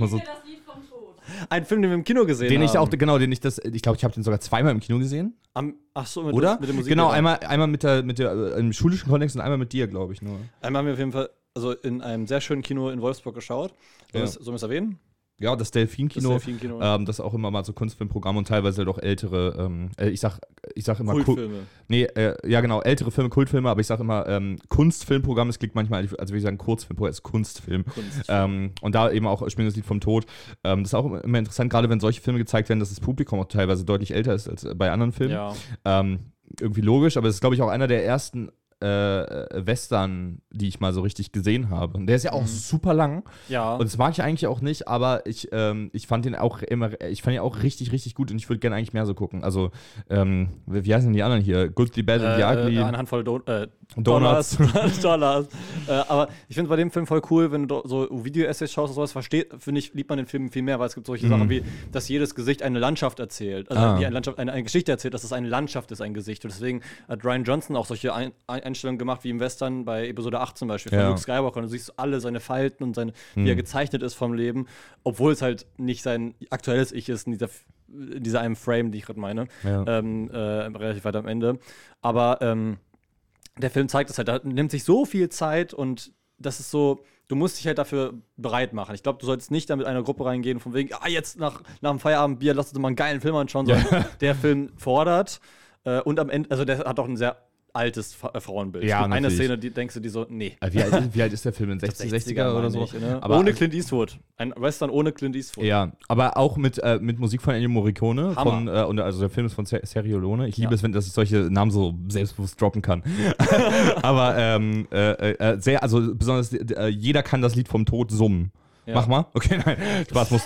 Also, das Lied vom Tod. Ein Film, den wir im Kino gesehen den haben. ich auch, genau, den ich das, ich glaube, ich habe den sogar zweimal im Kino gesehen, Am, ach so, mit, oder? mit der Musik. genau, einmal, einmal mit der, mit der, äh, im schulischen Kontext und einmal mit dir, glaube ich nur. Einmal haben wir auf jeden Fall also in einem sehr schönen Kino in Wolfsburg geschaut. Sollen Ja. wir es erwähnen? Ja, das Delfin-Kino. Das Delfin-Kino. Ähm, das ist auch immer mal so Kunstfilmprogramm und teilweise doch ältere, ähm, äh, ich sag, ich sag immer Ku- Kultfilme. Nee, äh, ja genau, ältere Filme, Kultfilme, aber ich sag immer ähm, Kunstfilmprogramm, es klingt manchmal, als würde ich sagen Kurzfilm, es ist Kunstfilm. Kunst. Ähm, und da eben auch Spielen das Lied vom Tod. Ähm, das ist auch immer interessant, gerade wenn solche Filme gezeigt werden, dass das Publikum auch teilweise deutlich älter ist als bei anderen Filmen. ja. Ähm, irgendwie logisch, aber es ist, glaube ich, auch einer der ersten äh, äh, Western, die ich mal so richtig gesehen habe. Und der ist ja auch super lang. Ja. Und das mag ich eigentlich auch nicht, aber ich, ähm, ich fand den auch immer, ich fand ihn auch richtig, richtig gut und ich würde gerne eigentlich mehr so gucken. Also, ähm, wie heißen die anderen hier? Good, the Bad and the äh, Ugly. äh, eine Handvoll Don äh, Donuts. Dollars. Dollars. äh, aber ich finde bei dem Film voll cool, wenn du so Video-Essays schaust oder sowas, versteht, finde ich, liebt man den Film viel mehr, weil es gibt solche Sachen wie, dass jedes Gesicht eine Landschaft erzählt. Also Mhm. Ah. wie eine, Landschaft, eine, eine Geschichte erzählt, dass es eine Landschaft ist, ein Gesicht. Und deswegen hat Ryan Johnson auch solche ein ein Einstellungen gemacht, wie im Western bei Episode 8 zum Beispiel, von Ja. Luke Skywalker. Und du siehst alle seine Falten und seine, wie Mhm. er gezeichnet ist vom Leben, obwohl es halt nicht sein aktuelles Ich ist in dieser, in dieser einem Frame, die ich gerade meine Ja. ähm, äh, relativ weit am Ende. Aber ähm, der Film zeigt es halt, da nimmt sich so viel Zeit und das ist so, du musst dich halt dafür bereit machen. Ich glaube, du sollst nicht da mit einer Gruppe reingehen, von wegen, ah, jetzt nach, nach dem Feierabendbier, lass uns mal einen geilen Film anschauen, sondern der Film fordert äh, und am Ende, also der hat auch ein sehr altes äh, Frauenbild. Ja, eine natürlich. Szene, die denkst du, die so, nee. Äh, wie, alt, ist- wie alt ist der Film? In 60, 60er oder so? ich, ne? Aber, ohne Clint Eastwood. Ein Western ohne Clint Eastwood. Ja, aber auch mit, äh, mit Musik von Ennio Morricone. Hammer. Von, äh, und, also der Film ist von Ser Sergio Leone. Ich liebe Ja. es, wenn dass ich solche Namen so selbstbewusst droppen kann. aber ähm, äh, äh, sehr, also besonders, jeder kann das Lied vom Tod summen. Ja. Mach mal. Okay, nein. Spaß muss.